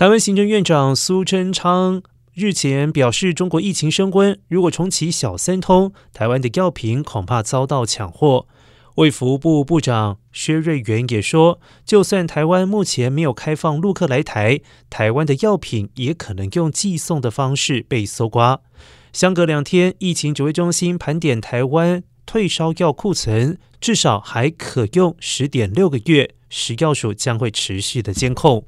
台湾行政院长苏贞昌日前表示，中国疫情升温，如果重启小三通，台湾的药品恐怕遭到抢货。卫福部部长薛瑞元也说，就算台湾目前没有开放陆客来台，台湾的药品也可能用寄送的方式被搜刮。相隔两天，疫情指挥中心盘点台湾退烧药库存，至少还可用十点六个月，食药署将会持续的监控。